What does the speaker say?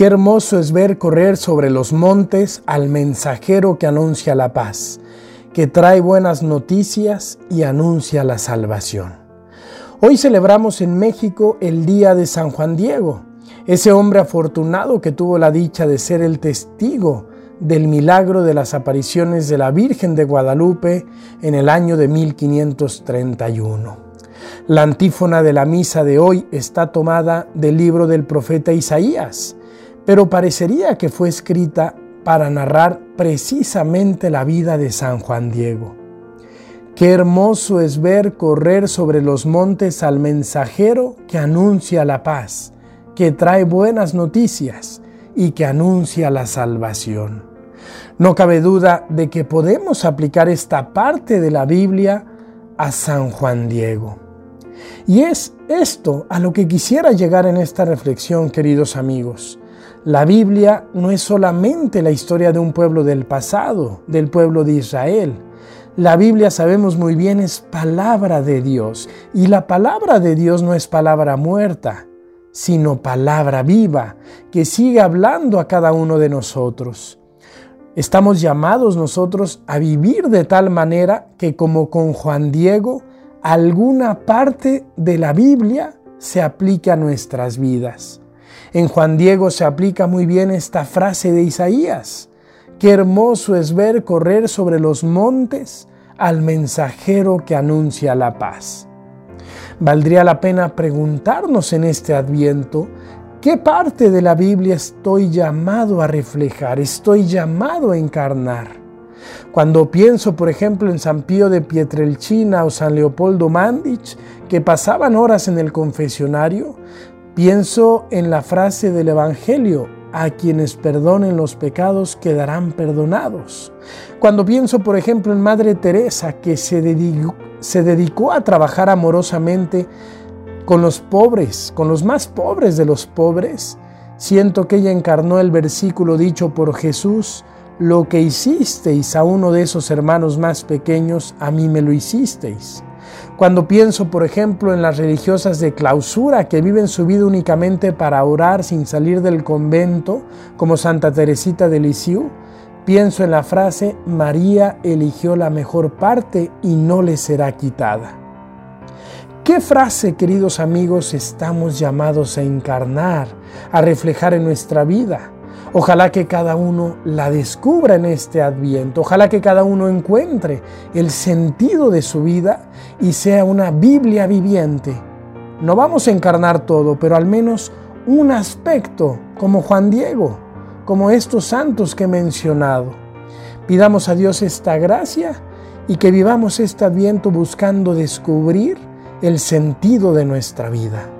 Qué hermoso es ver correr sobre los montes al mensajero que anuncia la paz, que trae buenas noticias y anuncia la salvación. Hoy celebramos en México el Día de San Juan Diego, ese hombre afortunado que tuvo la dicha de ser el testigo del milagro de las apariciones de la Virgen de Guadalupe en el año de 1531. La antífona de la misa de hoy está tomada del libro del profeta Isaías, pero parecería que fue escrita para narrar precisamente la vida de San Juan Diego. Qué hermoso es ver correr sobre los montes al mensajero que anuncia la paz, que trae buenas noticias y que anuncia la salvación. No cabe duda de que podemos aplicar esta parte de la Biblia a San Juan Diego. Y es esto a lo que quisiera llegar en esta reflexión, queridos amigos. La Biblia no es solamente la historia de un pueblo del pasado, del pueblo de Israel. La Biblia sabemos muy bien es palabra de Dios y la palabra de Dios no es palabra muerta, sino palabra viva que sigue hablando a cada uno de nosotros. Estamos llamados nosotros a vivir de tal manera que como con Juan Diego, alguna parte de la Biblia se aplica a nuestras vidas. En Juan Diego se aplica muy bien esta frase de Isaías. Qué hermoso es ver correr sobre los montes al mensajero que anuncia la paz. Valdría la pena preguntarnos en este adviento, ¿qué parte de la Biblia estoy llamado a reflejar, estoy llamado a encarnar? Cuando pienso, por ejemplo, en San Pío de Pietrelcina o San Leopoldo Mandich, que pasaban horas en el confesionario, Pienso en la frase del Evangelio, a quienes perdonen los pecados quedarán perdonados. Cuando pienso, por ejemplo, en Madre Teresa, que se dedicó, se dedicó a trabajar amorosamente con los pobres, con los más pobres de los pobres, siento que ella encarnó el versículo dicho por Jesús, lo que hicisteis a uno de esos hermanos más pequeños, a mí me lo hicisteis. Cuando pienso, por ejemplo, en las religiosas de clausura que viven su vida únicamente para orar sin salir del convento, como Santa Teresita de Lisieux, pienso en la frase María eligió la mejor parte y no le será quitada. ¿Qué frase, queridos amigos, estamos llamados a encarnar, a reflejar en nuestra vida? Ojalá que cada uno la descubra en este adviento. Ojalá que cada uno encuentre el sentido de su vida y sea una Biblia viviente. No vamos a encarnar todo, pero al menos un aspecto, como Juan Diego, como estos santos que he mencionado. Pidamos a Dios esta gracia y que vivamos este adviento buscando descubrir el sentido de nuestra vida.